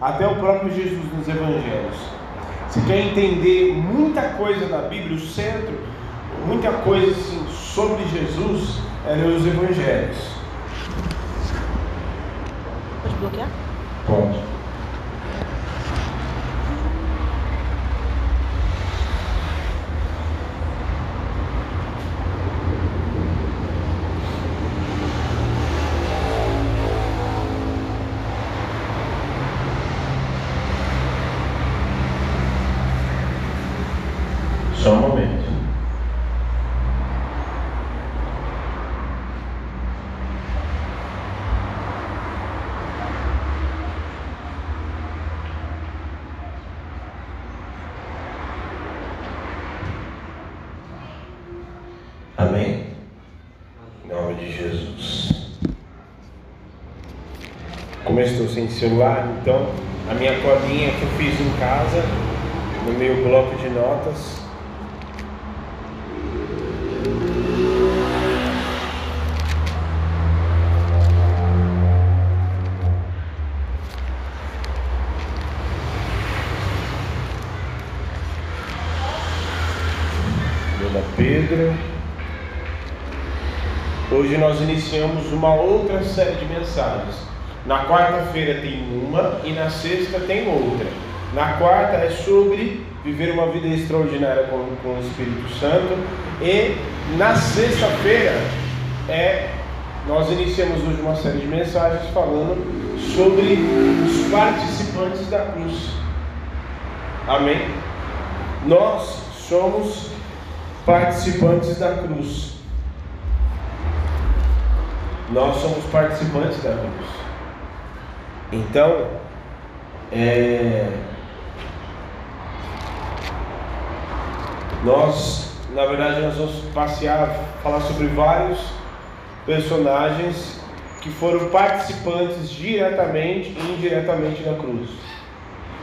até o próprio Jesus nos evangelhos. Você quer entender muita coisa da Bíblia, o centro, muita coisa assim, sobre Jesus, é ler os evangelhos. Pode bloquear? Pode. Só um momento. Amém? Em nome de Jesus. Como eu estou sem celular, então a minha colinha que eu fiz em casa, no meu bloco de notas, Dona Pedro. Hoje nós iniciamos uma outra série de mensagens. Na quarta-feira tem uma e na sexta tem outra. Na quarta é sobre viver uma vida extraordinária com, com o Espírito Santo. E na sexta-feira é nós iniciamos hoje uma série de mensagens falando sobre os participantes da cruz. Amém? Nós somos participantes da cruz. Nós somos participantes da cruz. Então, é, nós, na verdade, nós vamos passear, falar sobre vários personagens que foram participantes diretamente e indiretamente da cruz.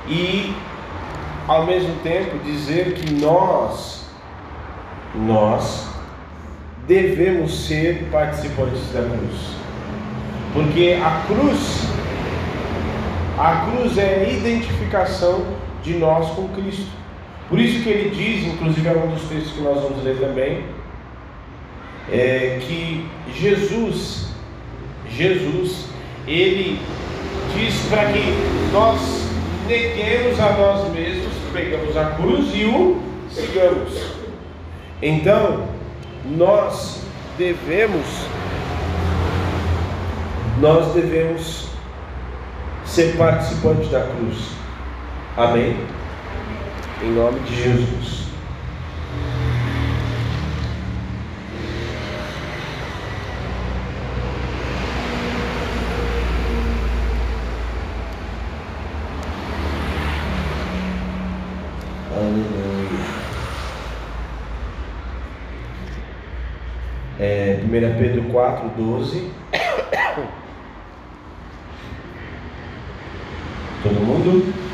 E, ao mesmo tempo, dizer que nós nós devemos ser participantes da cruz. Porque a cruz, a cruz é a identificação de nós com Cristo. Por isso que ele diz, inclusive é um dos textos que nós vamos ler também, é que Jesus, Jesus, ele diz para que nós neguemos a nós mesmos, pegamos a cruz e o sigamos. Então, nós devemos nós devemos ser participantes da cruz. Amém? Em nome de Jesus. É, 1 Pedro 4, 12. Todo mundo?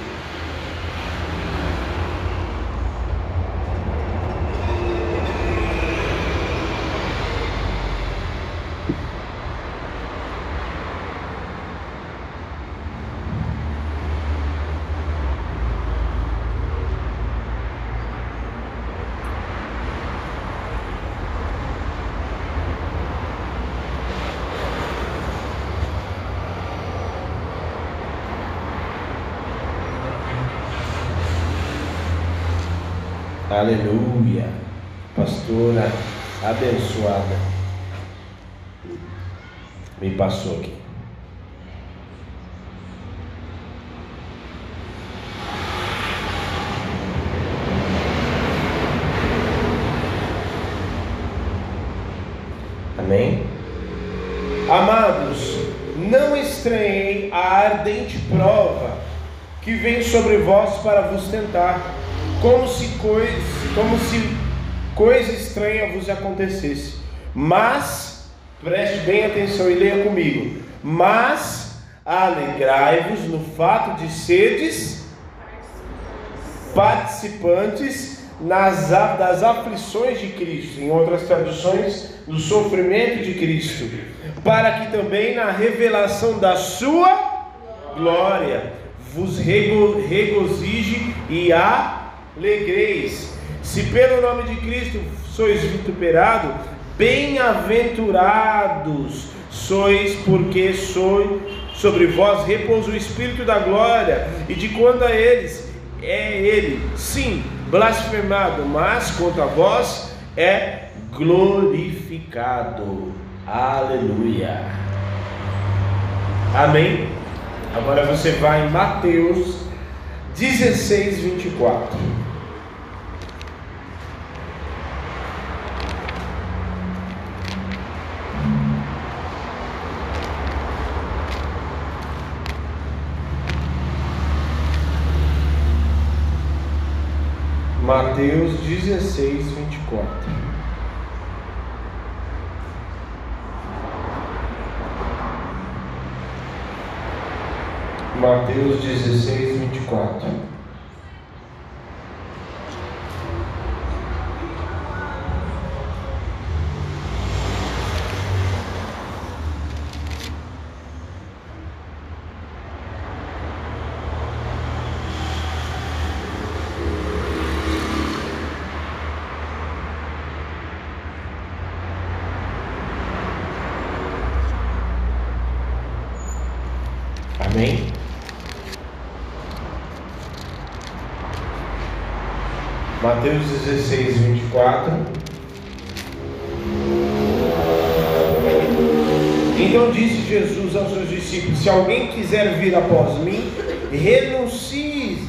Aleluia. Pastora abençoada. Me passou aqui. Amém? Amados, não estranhei a ardente prova que vem sobre vós para vos tentar, como se coisa, como se coisa estranha vos acontecesse. Mas, preste bem atenção e leia comigo. Mas alegrai-vos no fato de seres participantes nas, das aflições de Cristo, em outras traduções, do sofrimento de Cristo, para que também na revelação da sua glória vos rego, regozije e alegreis. Se pelo nome de Cristo sois vituperados, bem-aventurados sois, porque sois sobre vós repousa o Espírito da glória, e de quando a eles é ele, sim, blasfemado, mas quanto a vós é glorificado. Aleluia. Amém? Agora você vai em Mateus 16, 24. Mateus 16, 24. Mateus 16, 24. Amém? Mateus 16, 24. Então disse Jesus aos seus discípulos: Se alguém quiser vir após mim, renuncie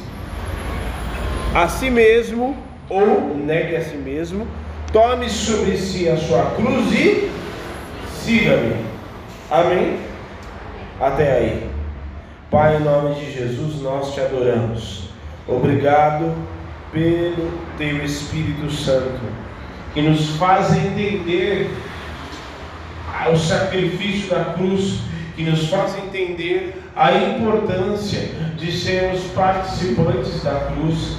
a si mesmo, ou negue a si mesmo, tome sobre si a sua cruz e siga-me. Amém? Até aí. Pai, em nome de Jesus, nós te adoramos. Obrigado pelo teu Espírito Santo, que nos faz entender o sacrifício da cruz, que nos faz entender a importância de sermos participantes da cruz,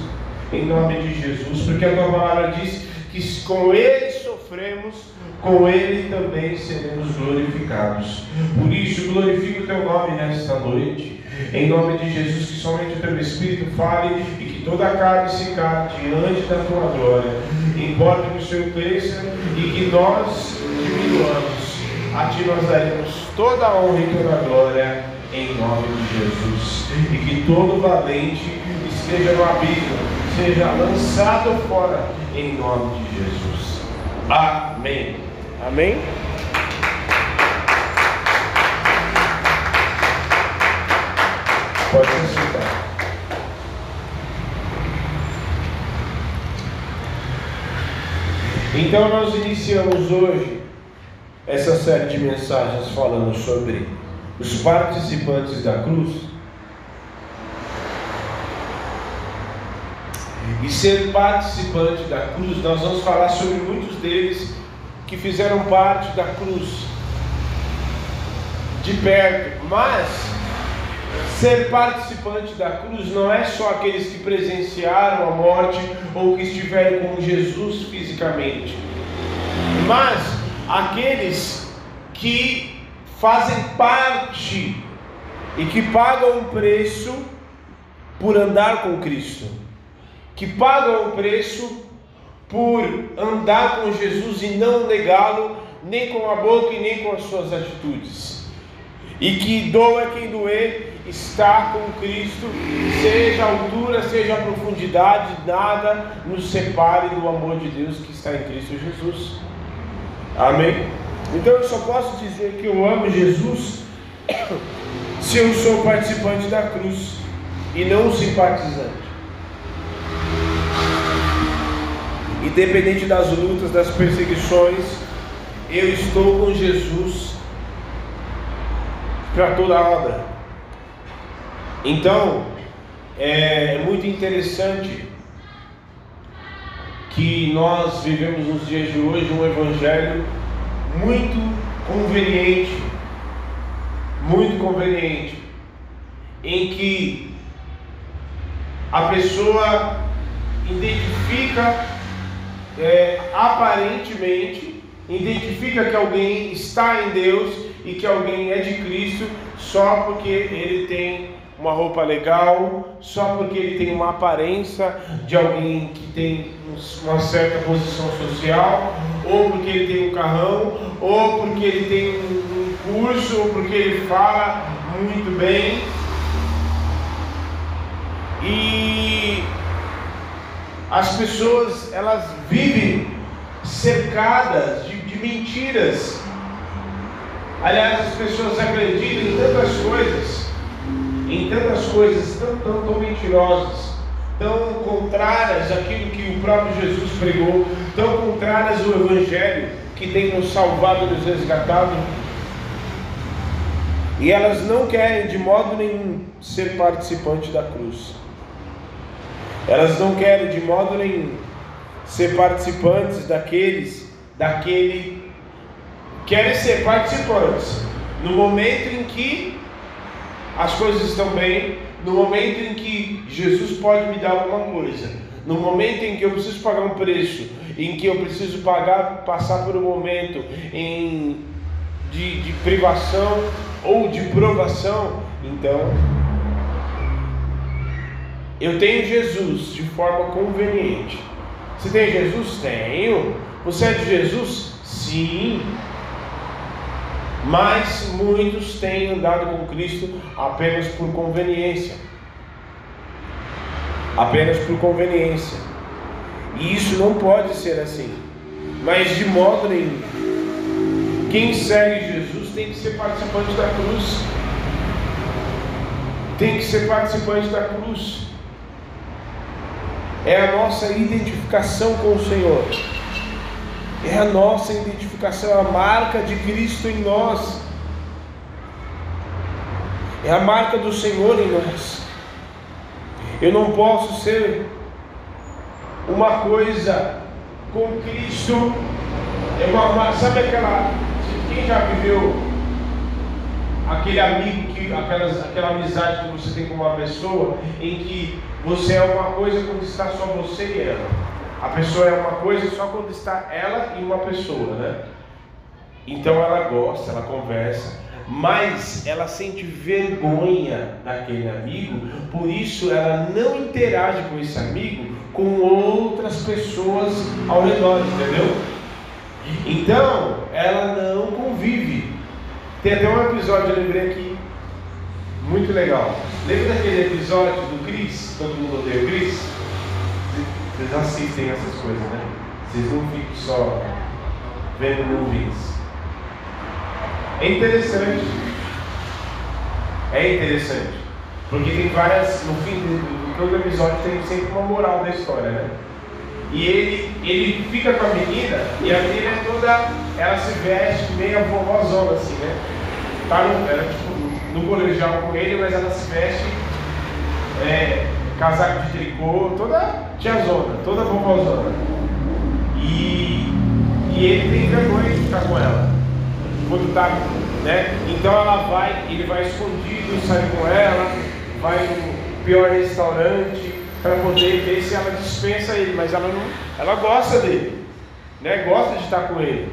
em nome de Jesus, porque a tua palavra diz que com ele sofremos com Ele também seremos glorificados. Por isso, glorifico o Teu nome nesta noite. Em nome de Jesus, que somente o Teu Espírito fale e que toda a carne se cale diante da Tua glória. Importa que o Senhor cresça e que nós diminuamos. A Ti nós daremos toda a honra e toda a glória em nome de Jesus. E que todo valente esteja no abismo, seja lançado fora em nome de Jesus. Amém. Amém? Pode sentar. Então nós iniciamos hoje essa série de mensagens falando sobre os participantes da cruz. E ser participante da cruz, nós vamos falar sobre muitos deles que fizeram parte da cruz de perto, mas ser participante da cruz não é só aqueles que presenciaram a morte ou que estiveram com Jesus fisicamente, mas aqueles que fazem parte e que pagam um preço por andar com Cristo, que pagam o preço por andar com Jesus e não negá-lo, nem com a boca e nem com as suas atitudes. E que doa quem doer, estar com Cristo, seja a altura, seja a profundidade, nada nos separe do amor de Deus que está em Cristo Jesus. Amém? Então eu só posso dizer que eu amo Jesus se eu sou participante da cruz e não simpatizante. Independente das lutas, das perseguições, eu estou com Jesus para toda a obra. Então, é, é muito interessante que nós vivemos nos dias de hoje um evangelho muito conveniente, muito conveniente, em que a pessoa identifica é, aparentemente identifica que alguém está em Deus e que alguém é de Cristo só porque ele tem uma roupa legal, só porque ele tem uma aparência de alguém que tem uma certa posição social, ou porque ele tem um carrão, ou porque ele tem um curso, ou porque ele fala muito bem. E as pessoas elas vivem cercadas de, de mentiras. Aliás, as pessoas acreditam em tantas coisas em tantas coisas tão, tão, tão mentirosas, tão contrárias àquilo que o próprio Jesus pregou, tão contrárias ao Evangelho que tem nos salvado, nos resgatado. E elas não querem de modo nenhum ser participante da cruz. Elas não querem de modo nenhum ser participantes daqueles, daquele. Querem ser participantes no momento em que as coisas estão bem, no momento em que Jesus pode me dar alguma coisa, no momento em que eu preciso pagar um preço, em que eu preciso pagar, passar por um momento em, de, de privação ou de provação, então eu tenho Jesus de forma conveniente. Você tem Jesus? Tenho. Você é de Jesus? Sim. Mas muitos têm andado com Cristo apenas por conveniência. Apenas por conveniência. E isso não pode ser assim. Mas de modo nenhum. Quem segue Jesus tem que ser participante da cruz. Tem que ser participante da cruz. É a nossa identificação com o Senhor é a nossa identificação, a marca de Cristo em nós, é a marca do Senhor em nós. Eu não posso ser uma coisa com Cristo, é uma, sabe aquela, quem já viveu aquele amigo, que, aquelas, aquela amizade que você tem com uma pessoa, em que você é uma coisa quando está só você e ela. A pessoa é uma coisa só quando está ela e uma pessoa, né? Então ela gosta, ela conversa, mas ela sente vergonha daquele amigo, por isso ela não interage com esse amigo com outras pessoas ao redor, entendeu? Então ela não convive. Tem até um episódio, eu lembrei aqui, muito legal. Lembra daquele episódio do Cris? Todo mundo odeia o Cris? Vocês assistem essas coisas, né? Vocês não ficam só vendo movies. É interessante. É interessante. Porque tem várias. No fim de todo episódio tem sempre uma moral da história, né? E ele, ele fica com a menina e a menina é toda. Ela se veste meio vovózona assim, né? Tá no, ela, tipo, no colegial com ele, mas ela se veste. É, casaco de tricô, toda tiazona, toda vovózona. E, e ele tem vergonha de ficar com ela. Quando tá, né? Então ela vai, ele vai escondido, sai com ela, vai no pior restaurante para poder ver se ela dispensa ele, mas ela não, ela gosta dele, né? Gosta de estar com ele.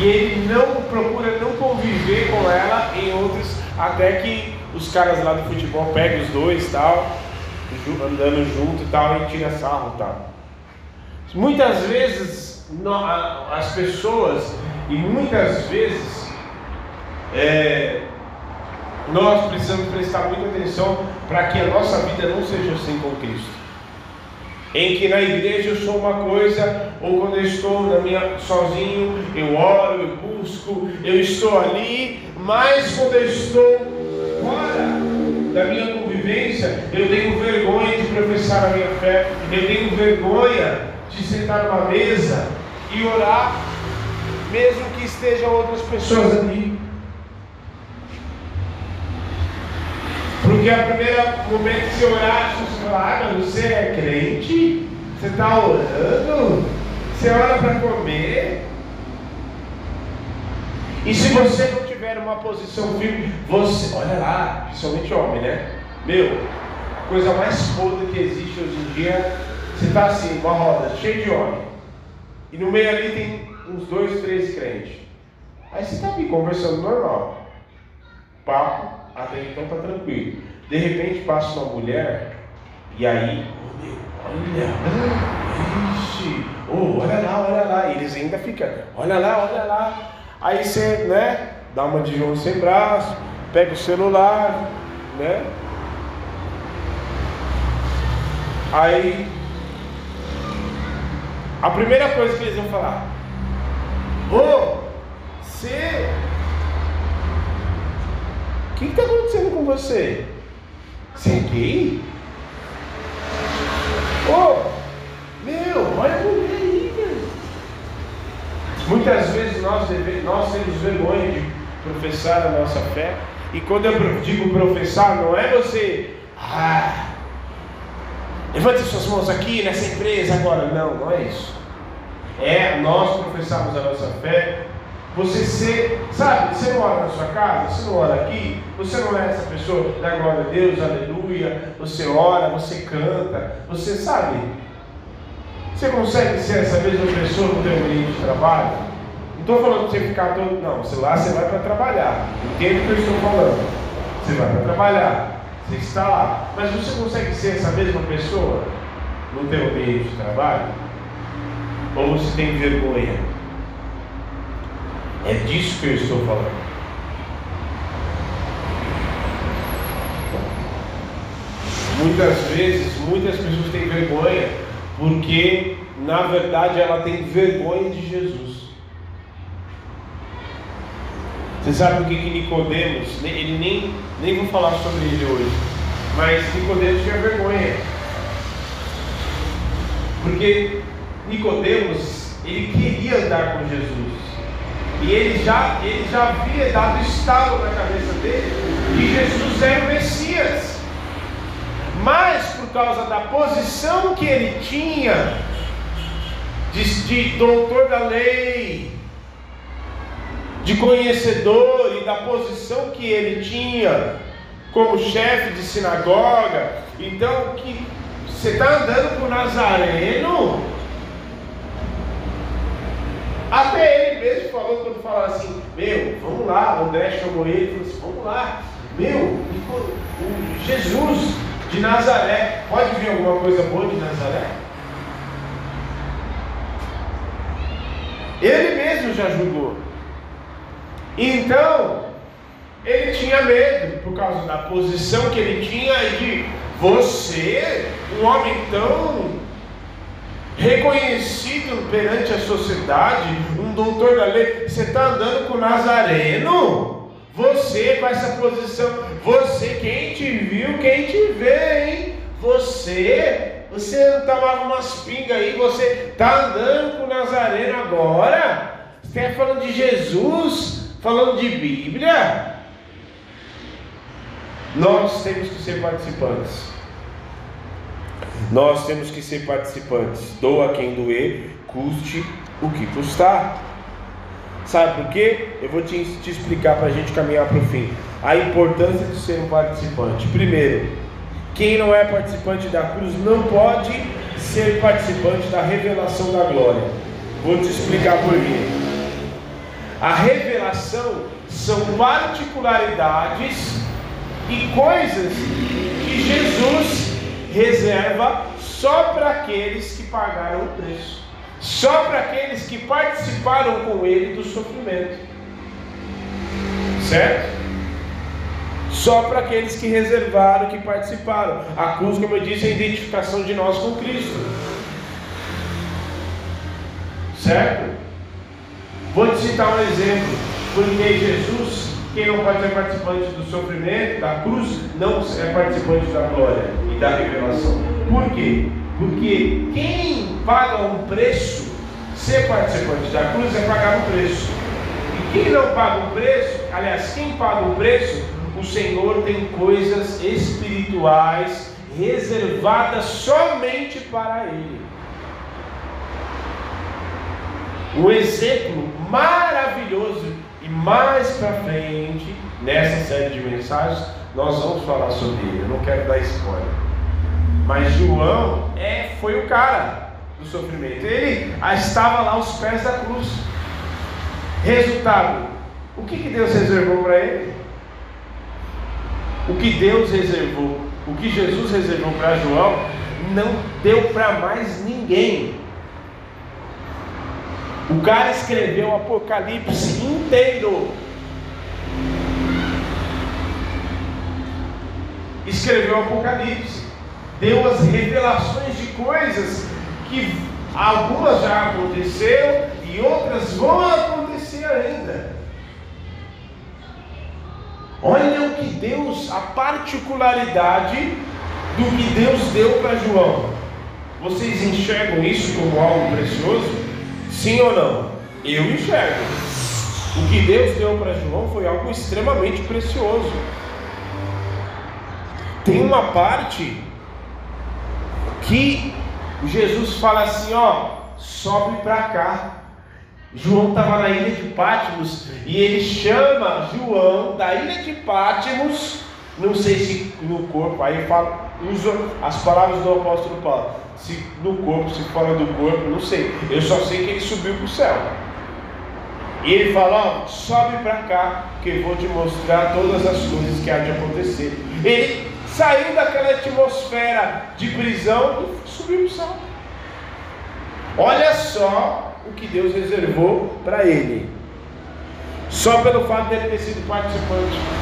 E ele não procura não conviver com ela em outros, até que os caras lá do futebol pegam os dois tal andando junto e tal, e tira sarro e tal. Muitas vezes as pessoas, e muitas vezes é, nós precisamos prestar muita atenção para que a nossa vida não seja com Cristo. Em que na igreja eu sou uma coisa, ou quando eu estou na minha sozinho, eu oro, eu busco, eu estou ali, mas quando eu estou fora da minha convivência, eu tenho vergonha de professar a minha fé, eu tenho vergonha de sentar numa mesa e orar, mesmo que estejam outras pessoas ali. Porque a primeira momento que você orar, você fala, ah, mas você é crente? Você está orando? Você ora para comer? E se você não tiver uma posição firme, você, olha lá, principalmente homem, né? Meu, a coisa mais foda que existe hoje em dia, você está assim, uma roda cheia de homem. E no meio ali tem uns dois, três crentes. Aí você está ali conversando normal. Papo, até então tá tranquilo. De repente passa uma mulher e aí, olha, ixi, oh, olha lá, olha lá. E eles ainda ficam, olha lá, olha lá. Aí você, né, dá uma de João sem braço, pega o celular, né? Aí a primeira coisa que eles vão falar, ô, oh, você. O que está acontecendo com você? Você é gay? Ô, oh, meu, olha a mulher aí, velho. Muitas vezes nós, nós temos vergonha de professar a nossa fé. E quando eu digo professar, não é você. Ah, levante suas mãos aqui nessa empresa agora. Não, não é isso. É nós professarmos a nossa fé. Você ser, sabe, você não ora na sua casa, você não ora aqui, você não é essa pessoa da glória a Deus, aleluia. Você ora, você canta, você sabe. Você consegue ser essa mesma pessoa no teu ambiente de trabalho? Não estou falando de você ficar todo. Não, você lá você vai para trabalhar. Entende o que eu estou falando? Você vai para trabalhar. Você está lá. Mas você consegue ser essa mesma pessoa no teu ambiente de trabalho? Ou você tem vergonha? É disso que eu estou falando. Muitas vezes, muitas pessoas têm vergonha porque, na verdade, ela tem vergonha de Jesus. Você sabe o que, que Nicodemos, ele nem, nem vou falar sobre ele hoje, mas Nicodemos tinha vergonha. Porque Nicodemos, ele queria andar com Jesus. E ele já, ele já havia dado estalo na cabeça dele que Jesus era o Messias. Mas por causa da posição que ele tinha de, de doutor da lei, de conhecedor da posição que ele tinha como chefe de sinagoga. Então, que você está andando com Nazareno? Até ele mesmo falou quando falava assim, meu, vamos lá, o André chamou ele e falou assim, vamos lá, meu, Jesus de Nazaré, pode vir alguma coisa boa de Nazaré? Ele mesmo já julgou. Então, ele tinha medo por causa da posição que ele tinha de você, um homem tão reconhecido perante a sociedade, um doutor da lei, você está andando com Nazareno? Você com essa posição, você, quem te viu, quem te vê, hein? Você, você tomava umas pingas aí, você está andando com Nazareno agora? Você está falando de Jesus? Falando de Bíblia, nós temos que ser participantes. Nós temos que ser participantes. Doa quem doer, custe o que custar. Sabe por quê? Eu vou te, te explicar para a gente caminhar para o fim. A importância de ser um participante. Primeiro, quem não é participante da cruz não pode ser participante da revelação da glória. Vou te explicar por quê. A revelação são particularidades e coisas que Jesus reserva só para aqueles que pagaram o preço, só para aqueles que participaram com Ele do sofrimento, certo? Só para aqueles que reservaram, que participaram. A cruz, como eu disse, é a identificação de nós com Cristo, certo? Vou te citar um exemplo, porque Jesus, quem não pode ser participante do sofrimento, da cruz, não é participante da glória e da revelação. Por quê? Porque quem paga um preço, ser participante da cruz é pagar um preço. E quem não paga um preço, aliás, quem paga um preço, o Senhor tem coisas espirituais reservadas somente para Ele. O exemplo maravilhoso e mais para frente, nessa série de mensagens, nós vamos falar sobre ele. Eu não quero dar spoiler. Mas João é, foi o cara do sofrimento. Ele estava lá aos pés da cruz. Resultado: o que, que Deus reservou para ele? o que Deus reservou, o que Jesus reservou para João, não deu para mais ninguém. O cara escreveu o Apocalipse inteiro. Escreveu o Apocalipse. Deu as revelações de coisas que algumas já aconteceram e outras vão acontecer ainda. Olha o que Deus, a particularidade do que Deus deu para João. Vocês enxergam isso como algo precioso? Sim ou não? Eu enxergo. O que Deus deu para João foi algo extremamente precioso. Tem uma parte que Jesus fala assim: ó, sobe para cá. João estava na ilha de Pátimos e ele chama João da ilha de Pátimos, não sei se no corpo, aí fala, usa as palavras do apóstolo Paulo, se no corpo, se fora do corpo, não sei, eu só sei que ele subiu para o céu. E ele fala: ó, sobe para cá, que eu vou te mostrar todas as coisas que há de acontecer. Ele saiu daquela atmosfera de prisão e subiu para o céu. Olha só o que Deus reservou para ele. Só pelo fato dele ter sido participante.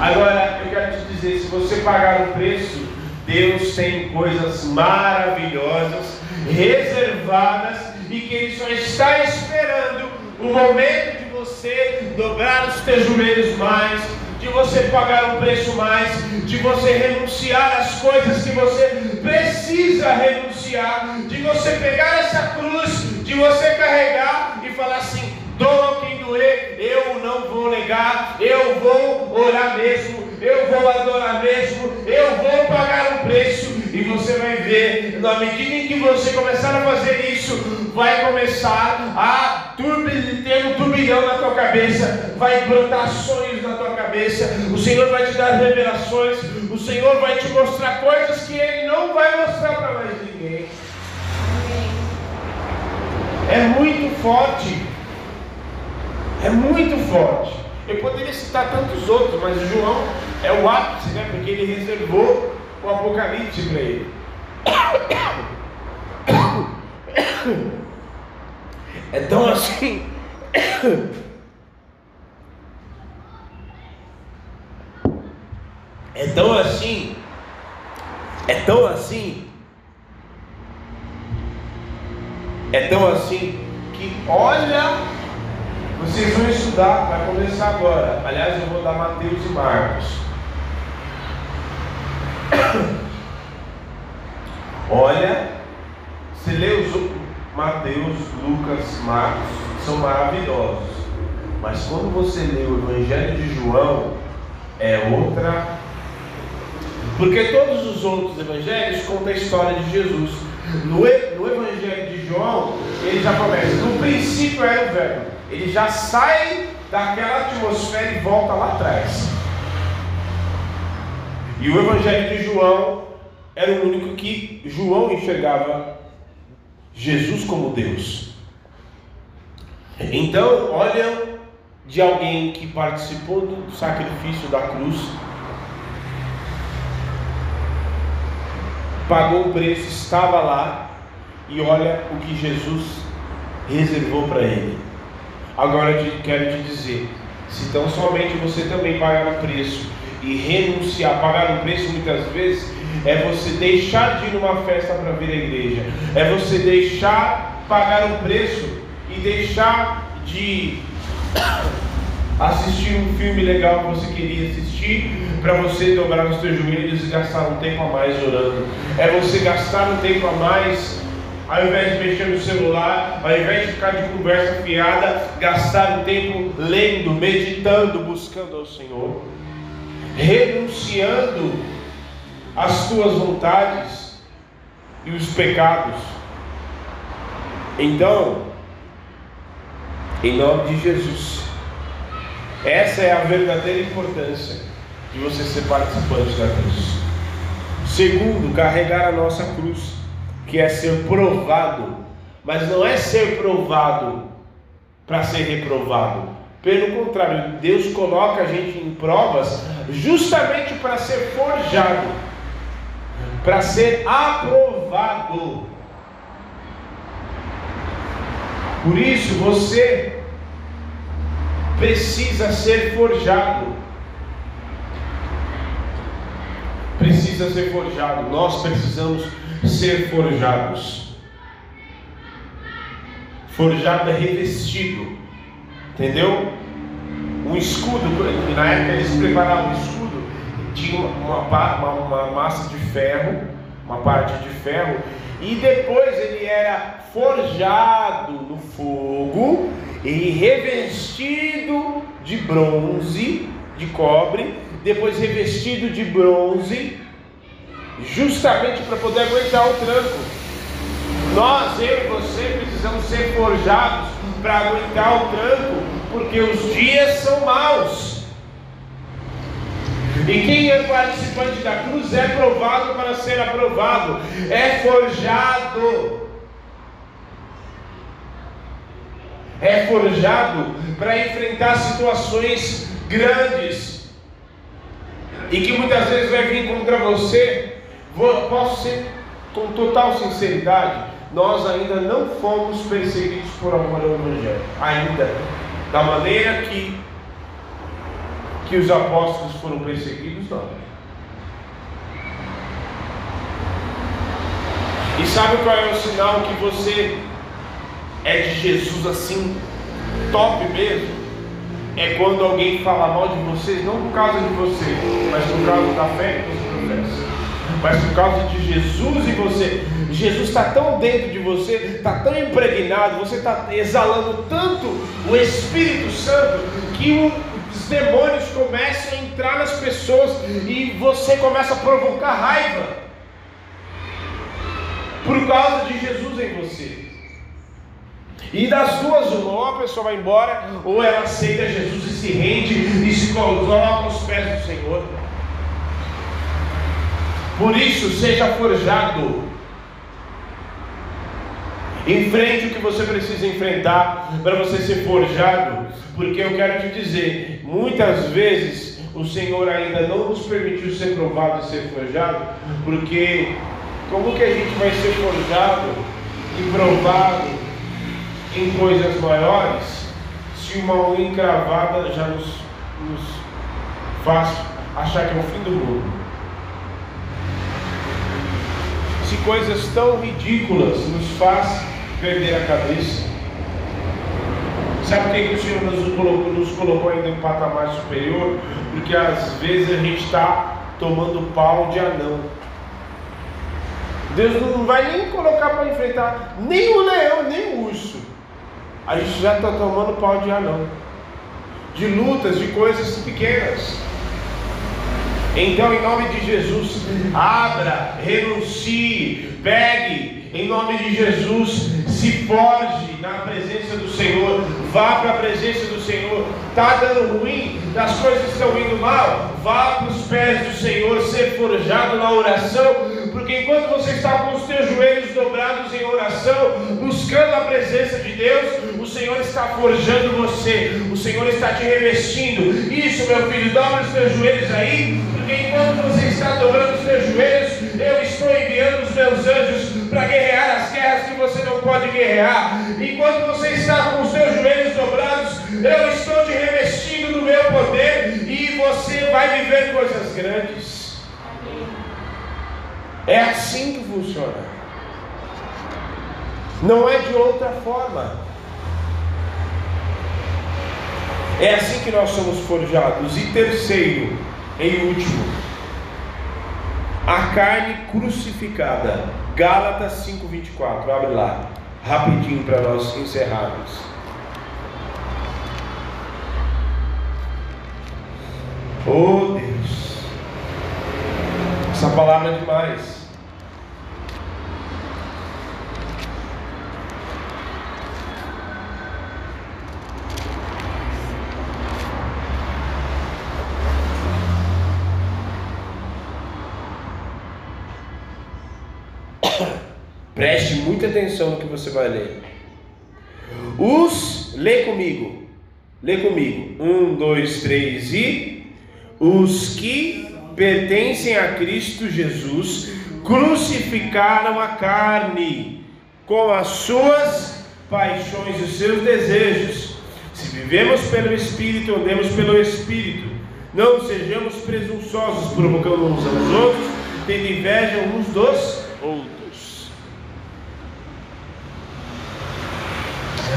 Agora, eu quero te dizer: se você pagar o preço, Deus tem coisas maravilhosas, reservadas, e que Ele só está esperando o momento de você dobrar os teus joelhos mais, de você pagar um preço mais, de você renunciar às coisas que você precisa renunciar, de você pegar essa cruz, de você carregar e falar assim: doa quem doer, eu não vou negar, eu vou orar mesmo, eu vou adorar mesmo, eu vou pagar um preço, e você vai ver, na medida em que você começar a fazer isso, vai começar a ter um turbilhão na tua cabeça, vai brotar sonhos na tua cabeça, o Senhor vai te dar revelações, o Senhor vai te mostrar coisas que Ele não vai mostrar para mais ninguém. É muito forte. É muito forte. Eu poderia citar tantos outros, mas João é o ápice, né? Porque ele reservou o Apocalipse para ele. É tão assim. É tão assim. É tão assim. É tão assim que olha, vocês vão estudar, vai começar agora. Aliás, eu vou dar Mateus e Marcos. Olha, se lê os Mateus, Lucas, Marcos, são maravilhosos. Mas quando você lê o Evangelho de João, é outra. Porque todos os outros evangelhos contam a história de Jesus. No, no Evangelho de João, ele já começa. No princípio era o verbo. Ele já sai daquela atmosfera e volta lá atrás. E o Evangelho de João era o único que João enxergava Jesus como Deus. Então, olha de alguém que participou do sacrifício da cruz, pagou o preço, estava lá, e olha o que Jesus reservou para ele. Agora eu quero te dizer: se tão somente você também pagar o preço e renunciar, pagar o preço muitas vezes, é você deixar de ir numa festa para vir à igreja, é você deixar pagar o preço e deixar de assistir um filme legal que você queria assistir para você dobrar os seus joelhos e gastar um tempo a mais orando. É você gastar um tempo a mais ao invés de mexer no celular, ao invés de ficar de conversa fiada, gastar um tempo lendo, meditando, buscando ao Senhor, renunciando as tuas vontades e os pecados. Então, em nome de Jesus, essa é a verdadeira importância de você ser participante da cruz. Segundo, carregar a nossa cruz, que é ser provado, mas não é ser provado para ser reprovado, Pelo contrário, Deus coloca a gente em provas justamente para ser forjado, para ser aprovado. Por isso você precisa ser forjado. Precisa ser forjado. Nós precisamos ser forjados. Forjado é revestido. Entendeu? Um escudo, na época eles preparavam um escudo, tinha uma, uma, uma massa de ferro, uma parte de ferro, e depois ele era forjado no fogo e revestido de bronze, de cobre, depois revestido de bronze, justamente para poder aguentar o tranco. Nós, eu e você, precisamos ser forjados para aguentar o tranco, porque os dias são maus. E quem é participante da cruz é provado para ser aprovado, é forjado. É forjado para enfrentar situações grandes e que muitas vezes vai vir contra você. Posso ser com total sinceridade, nós ainda não fomos perseguidos por amor ao Evangelho, ainda, da maneira que que os apóstolos foram perseguidos, não. E sabe qual é o sinal que você é de Jesus assim, top mesmo? É quando alguém fala mal de vocês, não por causa de você, mas por causa da fé que você professa. Mas por causa de Jesus e você. Jesus está tão dentro de você, está tão impregnado, você está exalando tanto o Espírito Santo que o os demônios começam a entrar nas pessoas e você começa a provocar raiva por causa de Jesus em você. E das duas, uma, ou a pessoa vai embora, ou ela aceita Jesus e se rende e se coloca aos pés do Senhor. Por isso, seja forjado Enfrente o que você precisa enfrentar para você ser forjado, porque eu quero te dizer, muitas vezes o Senhor ainda não nos permitiu ser provado e ser forjado, porque como que a gente vai ser forjado e provado em coisas maiores se uma unha encravada já nos, nos faz achar que é o fim do mundo? Se coisas tão ridículas nos faz perder a cabeça. Sabe por que o Senhor nos colocou, nos colocou ainda em um patamar superior? Porque às vezes a gente está tomando pau de anão. Deus não vai nem colocar para enfrentar nem o leão, nem o urso. A gente já está tomando pau de anão. De lutas, de coisas pequenas. Então, em nome de Jesus, abra, renuncie, pegue, em nome de Jesus, se forge na presença do Senhor, vá para a presença do Senhor. Está dando ruim, as coisas estão indo mal, vá para os pés do Senhor, ser forjado na oração, porque enquanto você está com os seus joelhos dobrados em oração, buscando a presença de Deus, o Senhor está forjando você, o Senhor está te revestindo. Isso, meu filho, dobra os seus joelhos aí, porque enquanto você está dobrando os seus joelhos, eu estou enviando os meus anjos para guerrear as guerras que você não pode guerrear. Enquanto você está com os seus joelhos dobrados, eu estou te revestindo do meu poder e você vai viver coisas grandes. É assim que funciona. Não é de outra forma. É assim que nós somos forjados. E terceiro, e último, a carne crucificada. Gálatas 5:24. Abre lá, rapidinho para nós encerrarmos. Oh essa palavra é demais. Preste muita atenção no que você vai ler. Os, lê comigo. Lê comigo. Um, dois, três e. Os que pertencem a Cristo Jesus crucificaram a carne com as suas paixões e os seus desejos. Se vivemos pelo Espírito, andemos pelo Espírito. Não sejamos presunçosos, provocando uns aos outros, tendo inveja uns dos outros.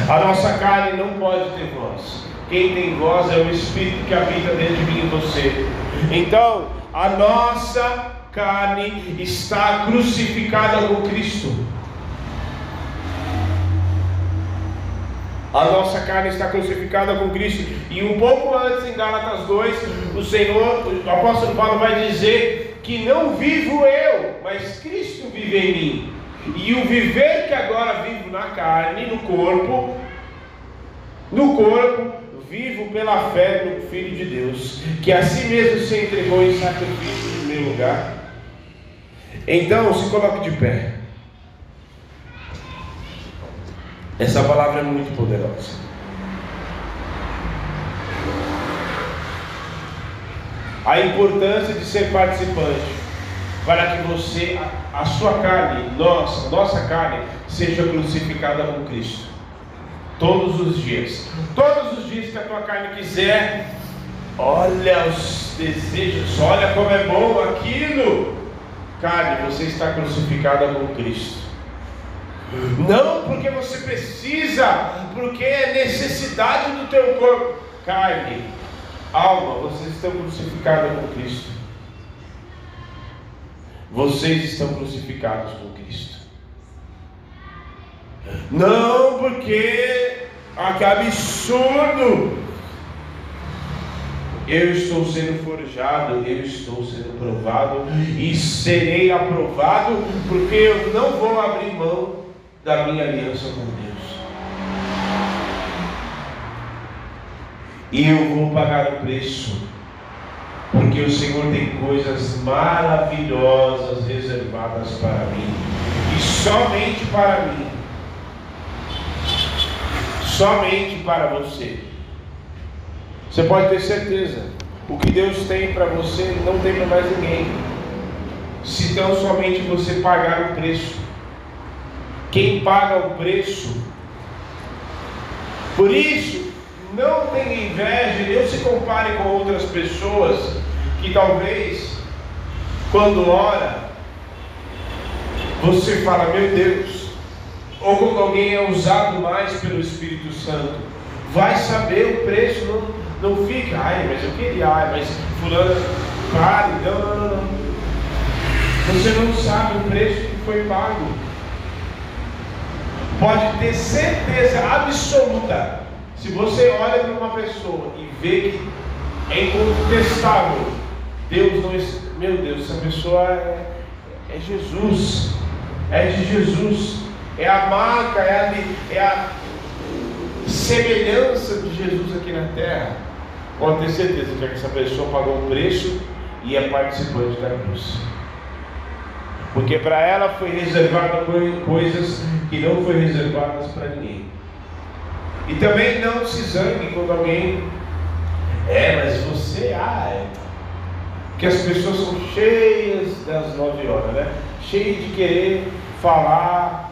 A nossa carne não pode ter voz. Quem tem voz é o Espírito que habita dentro de mim e você. Então, a nossa carne está crucificada com Cristo. A nossa carne está crucificada com Cristo. E um pouco antes, em Gálatas 2, o Senhor, o apóstolo Paulo vai dizer que não vivo eu, mas Cristo vive em mim. E o viver que agora vivo na carne, no corpo, no corpo, vivo pela fé no Filho de Deus, que a si mesmo se entregou em sacrifício no meu lugar. Então, se coloque de pé. Essa palavra é muito poderosa. A importância de ser participante para que você, a, a sua carne, nossa, nossa carne, seja crucificada com Cristo. Todos os dias. Todos os dias que a tua carne quiser, olha os desejos, olha como é bom aquilo. Carne, você está crucificada com Cristo. Não porque você precisa, porque é necessidade do teu corpo. Carne, alma, vocês estão crucificados com Cristo. Vocês estão crucificados com Cristo. Não porque, ah, que absurdo! Eu estou sendo forjado, eu estou sendo provado e serei aprovado, porque eu não vou abrir mão da minha aliança com Deus. E eu vou pagar o preço, porque o Senhor tem coisas maravilhosas reservadas para mim, e somente para mim somente para você. Você pode ter certeza, o que Deus tem para você não tem para mais ninguém. Se tão somente você pagar o preço. Quem paga o preço. Por isso, não tenha inveja, não se compare com outras pessoas que talvez, quando ora, você fala, meu Deus, ou quando alguém é usado mais pelo Espírito Santo, vai saber o preço, não, não fica, ai, mas eu queria, ai, mas fulano, pare, não, não, não, não. Você não sabe o preço que foi pago. Pode ter certeza absoluta, se você olha para uma pessoa e vê que é incontestável, Deus não, meu Deus, essa pessoa é, é Jesus, é de Jesus é a marca, é a, é a semelhança de Jesus aqui na terra. Pode ter certeza que essa pessoa pagou um preço e é participante da cruz. Porque para ela foi reservada coisas que não foi reservadas para ninguém. E também não se zangue quando alguém. É, mas você. Ah, é. Que as pessoas são cheias das nove horas, né? Cheias de querer falar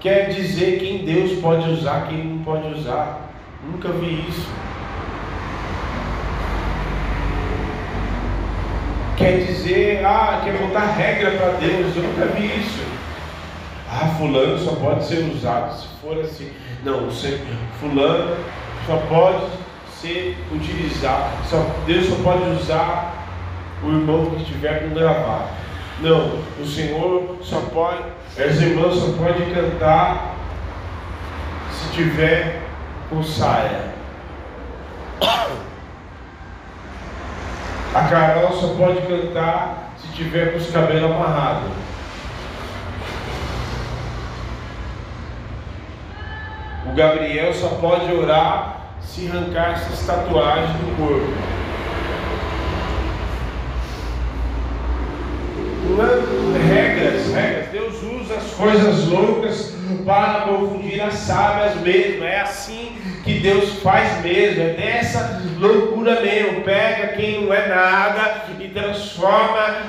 quer dizer quem Deus pode usar, quem não pode usar. Nunca vi isso. Quer dizer, ah, quer botar regra para Deus, eu nunca vi isso. Ah, fulano só pode ser usado se for assim. Não, fulano só pode ser utilizado. Só, Deus só pode usar o irmão que estiver com gravado. Não, o Senhor só pode, as irmãs só podem cantar se tiver com saia. A Carol só pode cantar se tiver com os cabelos amarrados. O Gabriel só pode orar se arrancar essas tatuagens do corpo. regras, regras. Deus usa as coisas loucas para confundir as sábias mesmo. É assim que Deus faz mesmo, é dessa loucura mesmo. Pega quem não é nada e transforma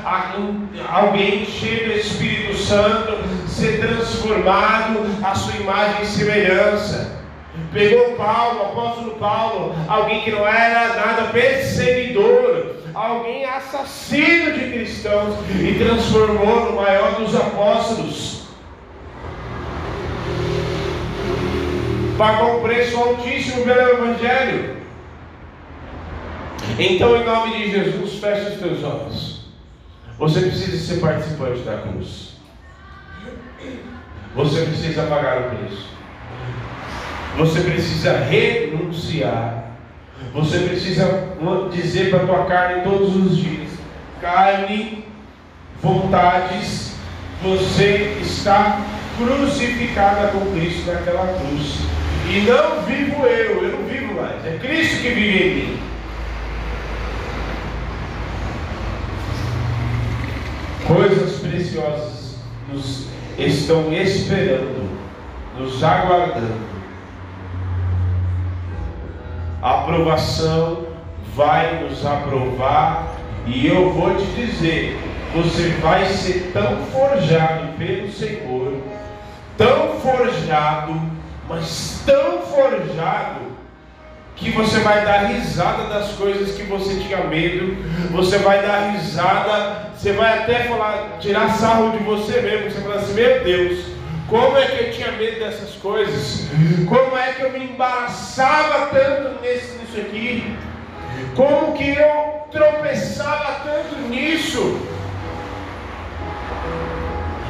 alguém cheio do Espírito Santo, ser transformado à sua imagem e semelhança. Pegou Paulo, apóstolo Paulo, alguém que não era nada perseguidor, alguém assassino de cristãos, e transformou no maior dos apóstolos. Pagou um preço altíssimo pelo Evangelho. Então, em nome de Jesus, feche os teus olhos. Você precisa ser participante da cruz. Você precisa pagar o preço. Você precisa renunciar. Você precisa dizer para a tua carne todos os dias: carne, vontades, você está crucificada com Cristo naquela cruz. E não vivo eu, eu não vivo mais. É Cristo que vive em mim. Coisas preciosas nos estão esperando, nos aguardando a aprovação vai nos aprovar, e eu vou te dizer: você vai ser tão forjado pelo Senhor, tão forjado, mas tão forjado, que você vai dar risada das coisas que você tinha medo, você vai dar risada, você vai até falar, tirar sarro de você mesmo, você fala assim, meu Deus, como é que eu tinha medo dessas coisas? Como é que eu me embaraçava tanto nesse, nisso aqui? Como que eu tropeçava tanto nisso?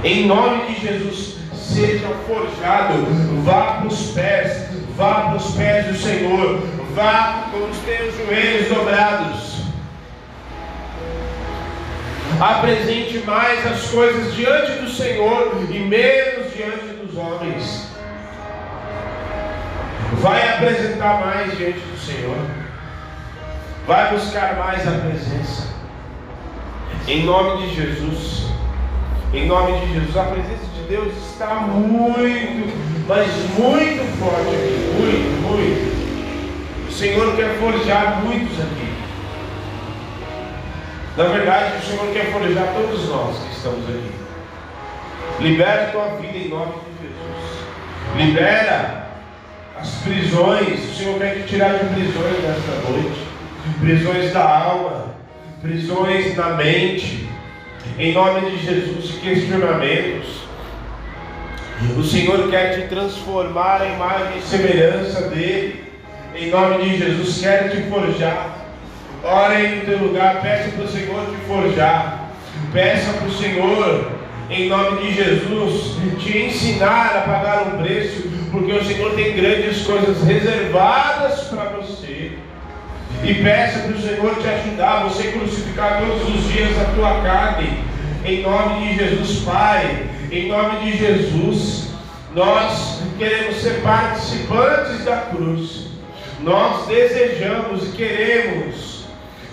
Em nome de Jesus, seja forjado, vá para os pés, vá para os pés do Senhor, vá com os teus joelhos dobrados apresente mais as coisas diante do Senhor e menos diante dos homens. Vai apresentar mais diante do Senhor. Vai buscar mais a presença. Em nome de Jesus. Em nome de Jesus. A presença de Deus está muito, mas muito forte aqui. Muito, muito. O Senhor quer forjar muitos aqui. Na verdade, o Senhor quer forjar todos nós que estamos aqui. Libera a tua vida em nome de Jesus. Libera as prisões. O Senhor quer te tirar de prisões nesta noite. Prisões da alma, prisões da mente. Em nome de Jesus, questionamentos. O Senhor quer te transformar em imagem e semelhança dele. Em nome de Jesus, quer te forjar. Ore no teu lugar, peça para o Senhor te forjar. Peça para o Senhor, em nome de Jesus, te ensinar a pagar um preço, porque o Senhor tem grandes coisas reservadas para você. E peça para o Senhor te ajudar, você crucificar todos os dias a tua carne, em nome de Jesus, Pai, em nome de Jesus. Nós queremos ser participantes da cruz. Nós desejamos e queremos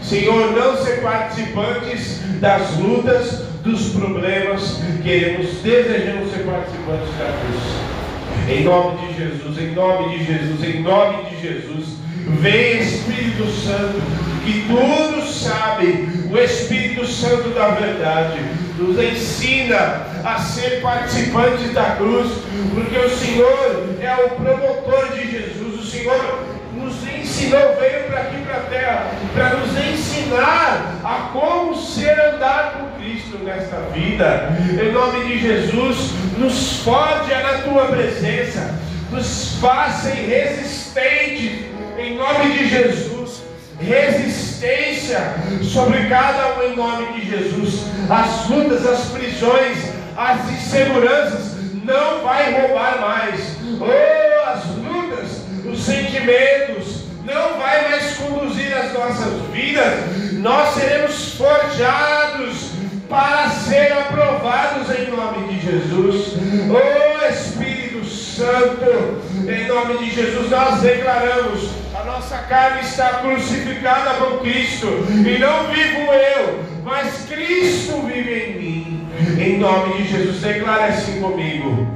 Senhor, não ser participantes das lutas, dos problemas, queremos, desejamos ser participantes da cruz. Em nome de Jesus, em nome de Jesus, em nome de Jesus, vem Espírito Santo, que tudo sabe, o Espírito Santo da verdade, nos ensina a ser participantes da cruz, porque o Senhor é o promotor de Jesus, o Senhor nos ensinou, veio para aqui para a terra, para nos ensinar a como ser andar com Cristo nesta vida. Em nome de Jesus, nos forja na tua presença, nos faça resistentes, em nome de Jesus. Resistência sobre cada um em nome de Jesus. As lutas, as prisões, as inseguranças não vai roubar mais. Oh, as lutas, os sentimentos, não vai mais conduzir as nossas vidas, nós seremos forjados para ser aprovados em nome de Jesus. Oh Espírito Santo, em nome de Jesus, nós declaramos: a nossa carne está crucificada com Cristo, e não vivo eu, mas Cristo vive em mim. Em nome de Jesus, declare assim comigo.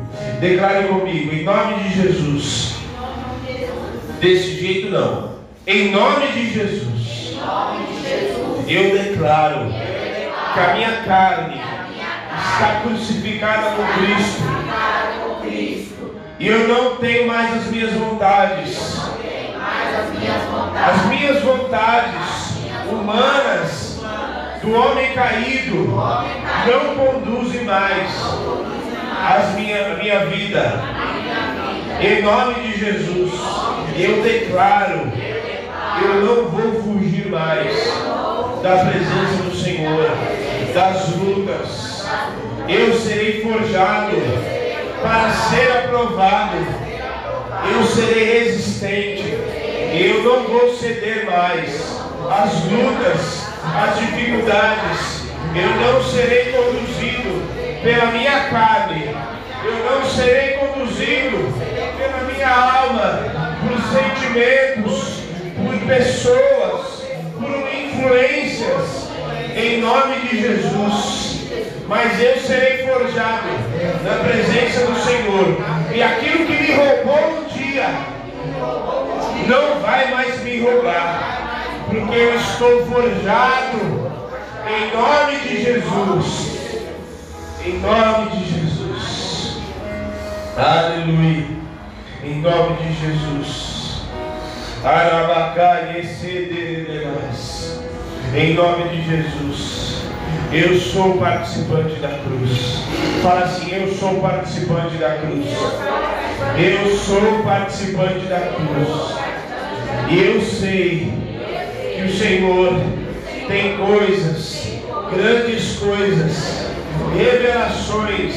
Declare comigo, em nome de Jesus. Desse jeito não. Em nome de Jesus. Eu declaro que a minha carne está crucificada com Cristo. E eu não tenho mais as minhas vontades. As minhas vontades humanas do homem caído não conduzem mais as minha, a minha vida. Em nome de Jesus, eu declaro, eu não vou fugir mais da presença do Senhor, das lutas. Eu serei forjado para ser aprovado. Eu serei resistente. Eu não vou ceder mais às lutas, às dificuldades. Eu não serei conduzido pela minha carne. Eu não serei conduzido pela minha alma, por sentimentos, por pessoas, por influências. Em nome de Jesus. Mas eu serei forjado na presença do Senhor. E aquilo que me roubou um dia não vai mais me roubar. Porque eu estou forjado em nome de Jesus. Em nome de Jesus. Aleluia. Em nome de Jesus. Arabacai Em nome de Jesus. Eu sou participante da cruz. Fala assim, eu sou participante da cruz. Eu sou participante da cruz. E eu sei que o Senhor tem coisas, grandes coisas revelações,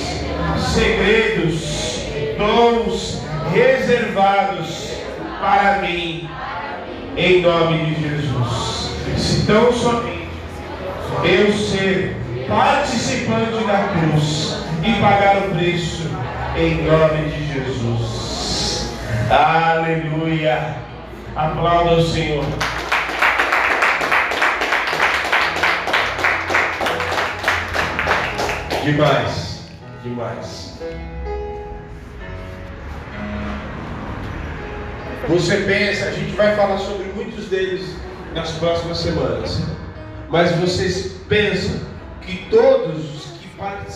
segredos, dons reservados para mim, em nome de Jesus. Se tão somente eu ser participante da cruz e pagar o preço, em nome de Jesus. Aleluia. Aplauda o Senhor. Demais, demais. Você pensa, a gente vai falar sobre muitos deles nas próximas semanas. Mas vocês pensam que todos os que participam